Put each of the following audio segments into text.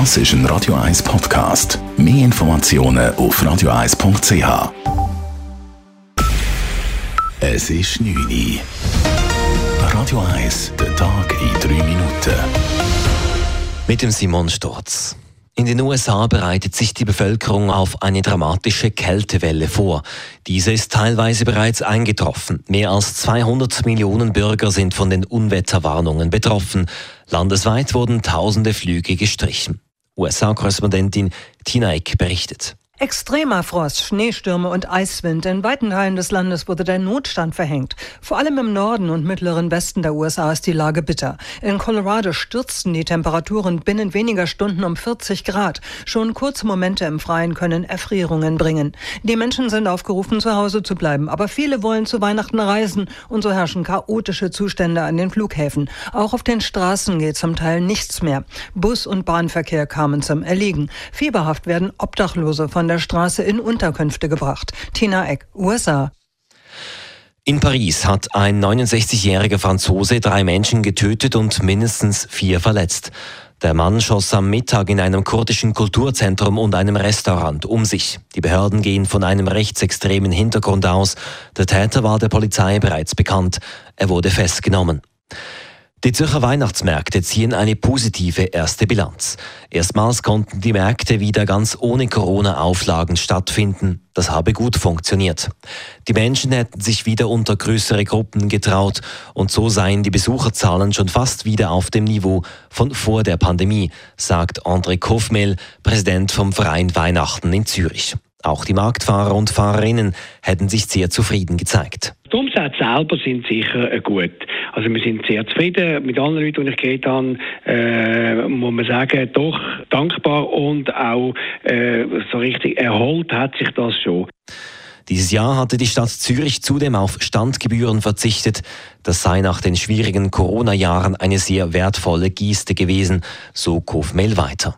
Das ist ein Radio 1 Podcast. Mehr Informationen auf radio1.ch. Es ist 9 Uhr. Radio 1, der Tag in 3 Minuten. Mit dem Simon Storz. In den USA bereitet sich die Bevölkerung auf eine dramatische Kältewelle vor. Diese ist teilweise bereits eingetroffen. Mehr als 200 Millionen Bürger sind von den Unwetterwarnungen betroffen. Landesweit wurden tausende Flüge gestrichen. USA-Korrespondentin Tina Eck berichtet. Extremer Frost, Schneestürme und Eiswind. In weiten Teilen des Landes wurde der Notstand verhängt. Vor allem im Norden und mittleren Westen der USA ist die Lage bitter. In Colorado stürzten die Temperaturen binnen weniger Stunden um 40 Grad. Schon kurze Momente im Freien können Erfrierungen bringen. Die Menschen sind aufgerufen, zu Hause zu bleiben. Aber viele wollen zu Weihnachten reisen und so herrschen chaotische Zustände an den Flughäfen. Auch auf den Straßen geht zum Teil nichts mehr. Bus- und Bahnverkehr kamen zum Erliegen. Fieberhaft werden Obdachlose von der Straße in Unterkünfte gebracht. Tina Eck, USA. In Paris hat ein 69-jähriger Franzose drei Menschen getötet und mindestens vier verletzt. Der Mann schoss am Mittag in einem kurdischen Kulturzentrum und einem Restaurant um sich. Die Behörden gehen von einem rechtsextremen Hintergrund aus. Der Täter war der Polizei bereits bekannt. Er wurde festgenommen. Die Zürcher Weihnachtsmärkte ziehen eine positive erste Bilanz. Erstmals konnten die Märkte wieder ganz ohne Corona-Auflagen stattfinden. Das habe gut funktioniert. Die Menschen hätten sich wieder unter größere Gruppen getraut und so seien die Besucherzahlen schon fast wieder auf dem Niveau von vor der Pandemie, sagt André Kofmehl, Präsident vom Verein Weihnachten in Zürich. Auch die Marktfahrer und Fahrerinnen hätten sich sehr zufrieden gezeigt. Die Umsätze selber sind sicher äh, gut. Also wir sind sehr zufrieden. Mit allen Leuten, die ich geredet habe, äh, muss man sagen, doch dankbar und auch äh, so richtig erholt hat sich das schon. Dieses Jahr hatte die Stadt Zürich zudem auf Standgebühren verzichtet. Das sei nach den schwierigen Corona-Jahren eine sehr wertvolle Geste gewesen, so Kofmel weiter.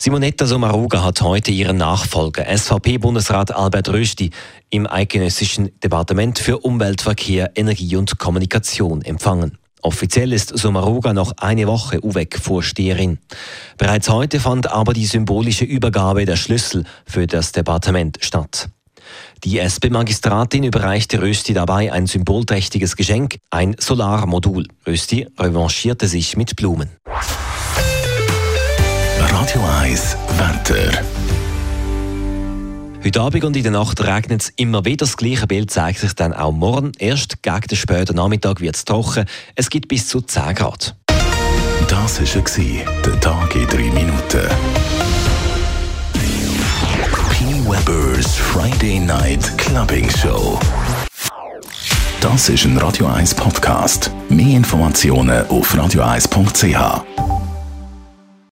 Simonetta Sommaruga hat heute ihren Nachfolger, SVP-Bundesrat Albert Rösti, im Eidgenössischen Departement für Umwelt, Verkehr, Energie und Kommunikation empfangen. Offiziell ist Sommaruga noch eine Woche UVEC-Vorsteherin. Bereits heute fand aber die symbolische Übergabe der Schlüssel für das Departement statt. Die SP-Magistratin überreichte Rösti dabei ein symbolträchtiges Geschenk, ein Solarmodul. Rösti revanchierte sich mit Blumen. Radio 1 Wetter. Heute Abend und in der Nacht regnet es immer wieder. Das gleiche Bild zeigt sich dann auch morgen. Erst gegen den späten Nachmittag wird es trocken. Es gibt bis zu 10 Grad. Das war der Tag in 3 Minuten. P. Weber's Friday Night Clubbing Show. Das ist ein Radio 1 Podcast. Mehr Informationen auf radio1.ch.